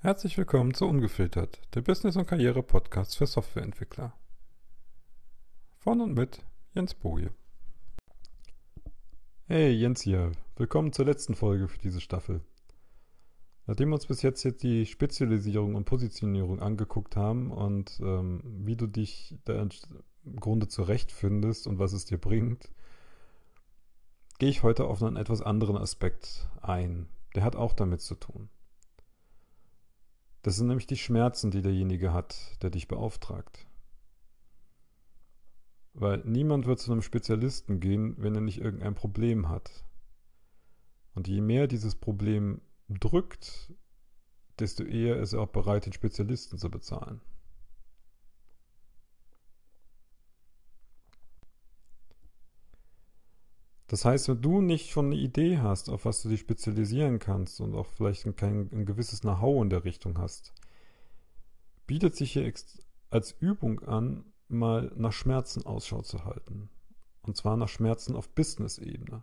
Herzlich willkommen zu Ungefiltert, der Business- und Karriere-Podcast für Softwareentwickler. Von und mit Jens Boje. Hey, Jens hier. Willkommen zur letzten Folge für diese Staffel. Nachdem wir uns bis jetzt, jetzt die Spezialisierung und Positionierung angeguckt haben und ähm, wie du dich da im Grunde zurechtfindest und was es dir bringt, gehe ich heute auf einen etwas anderen Aspekt ein. Der hat auch damit zu tun. Das sind nämlich die Schmerzen, die derjenige hat, der dich beauftragt. Weil niemand wird zu einem Spezialisten gehen, wenn er nicht irgendein Problem hat. Und je mehr dieses Problem drückt, desto eher ist er auch bereit, den Spezialisten zu bezahlen. Das heißt, wenn du nicht schon eine Idee hast, auf was du dich spezialisieren kannst und auch vielleicht ein, kein, ein gewisses Know-how in der Richtung hast, bietet sich hier als Übung an, mal nach Schmerzen Ausschau zu halten. Und zwar nach Schmerzen auf Business-Ebene.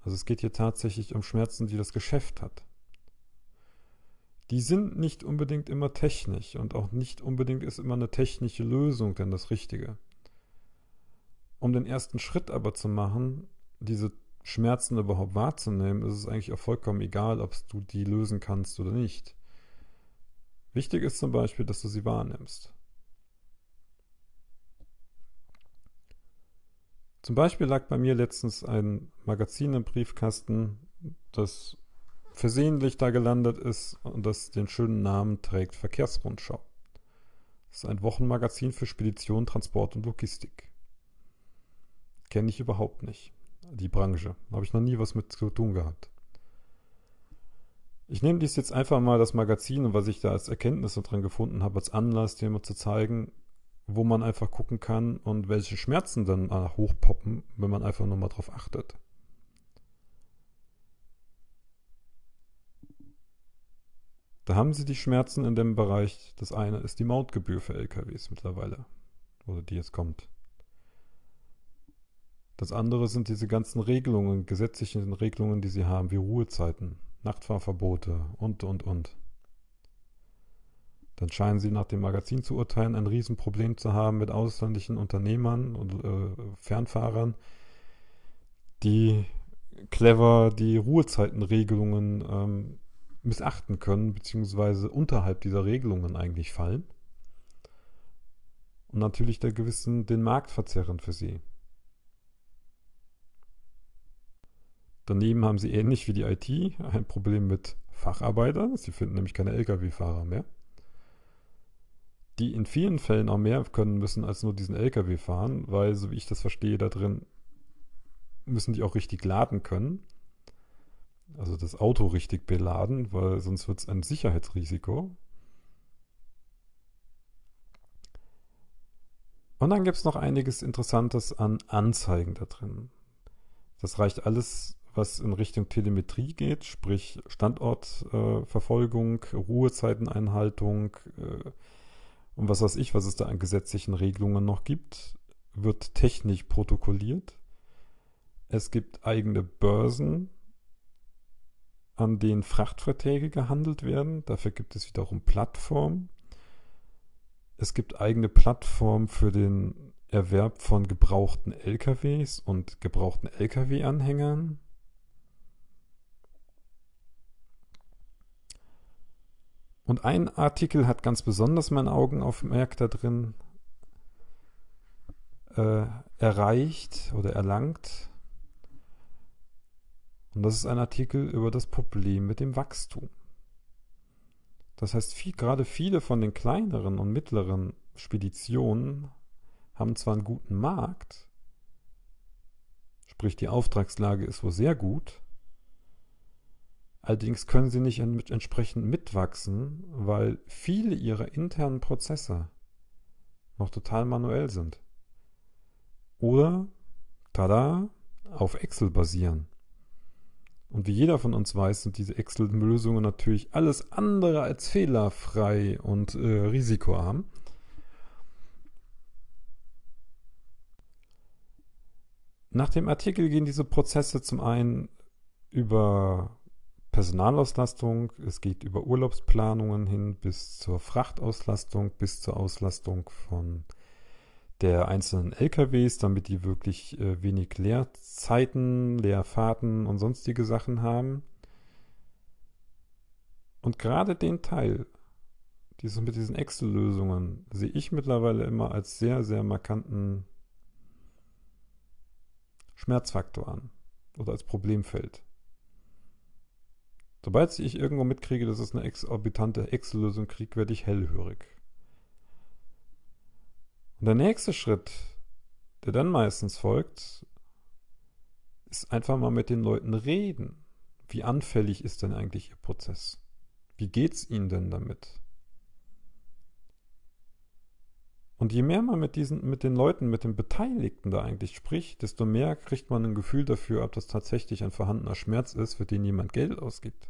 Also es geht hier tatsächlich um Schmerzen, die das Geschäft hat. Die sind nicht unbedingt immer technisch und auch nicht unbedingt ist immer eine technische Lösung denn das Richtige. Um den ersten Schritt aber zu machen, diese Schmerzen überhaupt wahrzunehmen, ist es eigentlich auch vollkommen egal, ob du die lösen kannst oder nicht. Wichtig ist zum Beispiel, dass du sie wahrnimmst. Zum Beispiel lag bei mir letztens ein Magazin im Briefkasten, das versehentlich da gelandet ist und das den schönen Namen trägt Verkehrsrundschau. Das ist ein Wochenmagazin für Spedition, Transport und Logistik. Kenne ich überhaupt nicht. Die Branche. Habe ich noch nie was mit zu tun gehabt. Ich nehme dies jetzt einfach mal das Magazin und was ich da als Erkenntnisse dran gefunden habe, als Anlass, dir mal zu zeigen, wo man einfach gucken kann und welche Schmerzen dann hochpoppen, wenn man einfach nur mal drauf achtet. Da haben sie die Schmerzen in dem Bereich. Das eine ist die Mautgebühr für LKWs mittlerweile. Oder die jetzt kommt. Das andere sind diese ganzen Regelungen, gesetzlichen Regelungen, die sie haben, wie Ruhezeiten, Nachtfahrverbote und, und, und. Dann scheinen sie nach dem Magazin zu urteilen, ein Riesenproblem zu haben mit ausländischen Unternehmern und äh, Fernfahrern, die clever die Ruhezeitenregelungen ähm, missachten können, beziehungsweise unterhalb dieser Regelungen eigentlich fallen. Und natürlich der gewissen den Markt verzerren für sie. Daneben haben sie ähnlich wie die IT ein Problem mit Facharbeitern. Sie finden nämlich keine Lkw-Fahrer mehr. Die in vielen Fällen auch mehr können müssen als nur diesen Lkw fahren, weil, so wie ich das verstehe, da drin müssen die auch richtig laden können. Also das Auto richtig beladen, weil sonst wird es ein Sicherheitsrisiko. Und dann gibt es noch einiges Interessantes an Anzeigen da drin. Das reicht alles was in Richtung Telemetrie geht, sprich Standortverfolgung, äh, Ruhezeiteneinhaltung äh, und was weiß ich, was es da an gesetzlichen Regelungen noch gibt, wird technisch protokolliert. Es gibt eigene Börsen, an denen Frachtverträge gehandelt werden. Dafür gibt es wiederum Plattformen. Es gibt eigene Plattformen für den Erwerb von gebrauchten LKWs und gebrauchten LKW-Anhängern. Und ein Artikel hat ganz besonders meine Augen aufmerkt da drin äh, erreicht oder erlangt. Und das ist ein Artikel über das Problem mit dem Wachstum. Das heißt, viel, gerade viele von den kleineren und mittleren Speditionen haben zwar einen guten Markt, sprich die Auftragslage ist wohl sehr gut, Allerdings können sie nicht entsprechend mitwachsen, weil viele ihrer internen Prozesse noch total manuell sind. Oder, tada, auf Excel basieren. Und wie jeder von uns weiß, sind diese Excel-Lösungen natürlich alles andere als fehlerfrei und äh, risikoarm. Nach dem Artikel gehen diese Prozesse zum einen über Personalauslastung, es geht über Urlaubsplanungen hin bis zur Frachtauslastung, bis zur Auslastung von der einzelnen LKWs, damit die wirklich äh, wenig Leerzeiten, Leerfahrten und sonstige Sachen haben. Und gerade den Teil, dieses, mit diesen Excel-Lösungen, sehe ich mittlerweile immer als sehr, sehr markanten Schmerzfaktor an oder als Problemfeld. Sobald ich irgendwo mitkriege, dass es eine exorbitante Excel-Lösung kriege, werde ich hellhörig. Und der nächste Schritt, der dann meistens folgt, ist einfach mal mit den Leuten reden. Wie anfällig ist denn eigentlich ihr Prozess? Wie geht's ihnen denn damit? Und je mehr man mit diesen, mit den Leuten, mit den Beteiligten da eigentlich spricht, desto mehr kriegt man ein Gefühl dafür, ob das tatsächlich ein vorhandener Schmerz ist, für den jemand Geld ausgibt.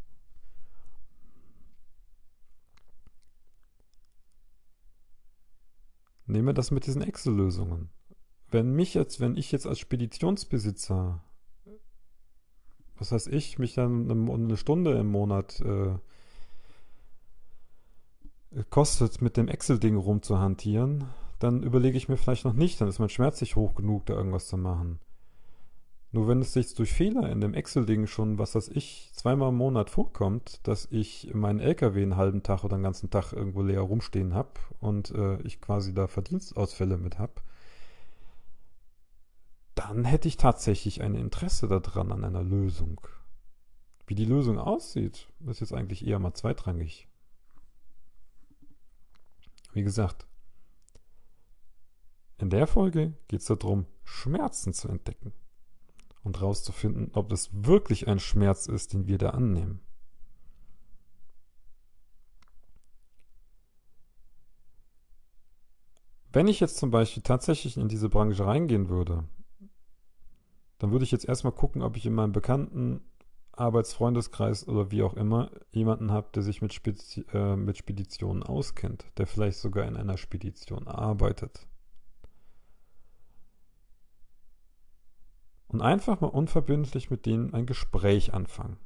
Nehmen wir das mit diesen Excel-Lösungen. Wenn mich jetzt, wenn ich jetzt als Speditionsbesitzer, was heißt ich, mich dann eine Stunde im Monat äh, kostet, mit dem Excel-Ding rumzuhantieren, dann überlege ich mir vielleicht noch nicht, dann ist mein Schmerz nicht hoch genug, da irgendwas zu machen. Nur wenn es sich durch Fehler in dem Excel-Ding schon, was das ich, zweimal im Monat vorkommt, dass ich meinen LKW einen halben Tag oder einen ganzen Tag irgendwo leer rumstehen habe und äh, ich quasi da Verdienstausfälle mit habe, dann hätte ich tatsächlich ein Interesse daran an einer Lösung. Wie die Lösung aussieht, ist jetzt eigentlich eher mal zweitrangig. Wie gesagt, in der Folge geht es darum, Schmerzen zu entdecken und herauszufinden, ob das wirklich ein Schmerz ist, den wir da annehmen. Wenn ich jetzt zum Beispiel tatsächlich in diese Branche reingehen würde, dann würde ich jetzt erstmal gucken, ob ich in meinem bekannten Arbeitsfreundeskreis oder wie auch immer jemanden habe, der sich mit, Spedi äh, mit Speditionen auskennt, der vielleicht sogar in einer Spedition arbeitet. und einfach mal unverbindlich mit denen ein Gespräch anfangen.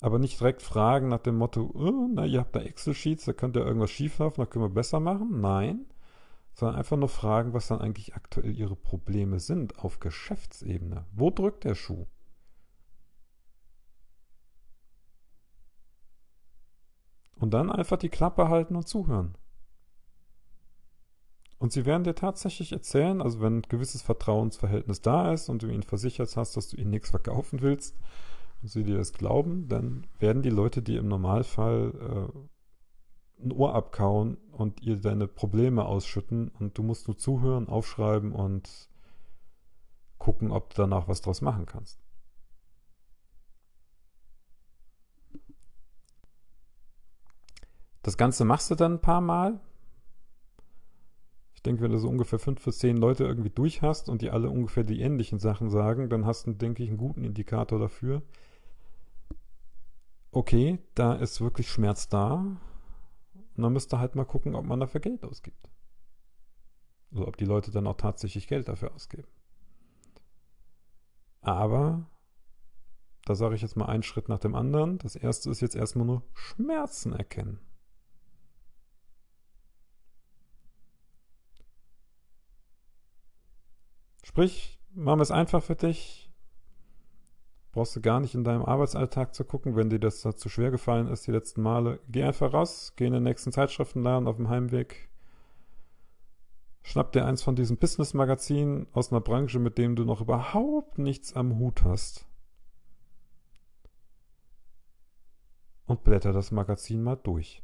Aber nicht direkt fragen nach dem Motto, oh, na, ihr habt da Excel-Sheets, da könnte ja irgendwas schieflaufen, da können wir besser machen. Nein, sondern einfach nur fragen, was dann eigentlich aktuell ihre Probleme sind auf Geschäftsebene. Wo drückt der Schuh? Und dann einfach die Klappe halten und zuhören. Und sie werden dir tatsächlich erzählen, also wenn ein gewisses Vertrauensverhältnis da ist und du ihnen versichert hast, dass du ihnen nichts verkaufen willst und sie dir das glauben, dann werden die Leute dir im Normalfall äh, ein Ohr abkauen und ihr deine Probleme ausschütten und du musst nur zuhören, aufschreiben und gucken, ob du danach was draus machen kannst. Das Ganze machst du dann ein paar Mal, denke, wenn du so ungefähr fünf bis zehn Leute irgendwie durch hast und die alle ungefähr die ähnlichen Sachen sagen, dann hast du, denke ich, einen guten Indikator dafür. Okay, da ist wirklich Schmerz da. Und dann müsst ihr halt mal gucken, ob man dafür Geld ausgibt. Also ob die Leute dann auch tatsächlich Geld dafür ausgeben. Aber da sage ich jetzt mal einen Schritt nach dem anderen. Das erste ist jetzt erstmal nur Schmerzen erkennen. Sprich, machen wir es einfach für dich. Brauchst du gar nicht in deinem Arbeitsalltag zu gucken, wenn dir das zu schwer gefallen ist die letzten Male. Geh einfach raus, geh in den nächsten Zeitschriftenladen auf dem Heimweg. Schnapp dir eins von diesen Business-Magazinen aus einer Branche, mit dem du noch überhaupt nichts am Hut hast. Und blätter das Magazin mal durch.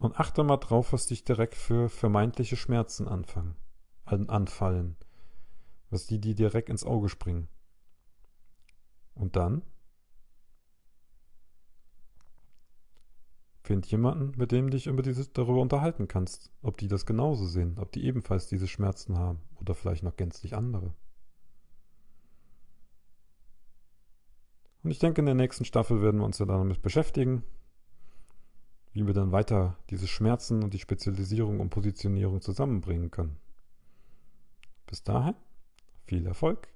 Und achte mal drauf, was dich direkt für vermeintliche Schmerzen anfangen anfallen. Was die, die direkt ins Auge springen. Und dann? Find jemanden, mit dem dich über dieses, darüber unterhalten kannst, ob die das genauso sehen, ob die ebenfalls diese Schmerzen haben oder vielleicht noch gänzlich andere. Und ich denke, in der nächsten Staffel werden wir uns ja damit beschäftigen, wie wir dann weiter diese Schmerzen und die Spezialisierung und Positionierung zusammenbringen können. Bis dahin, viel Erfolg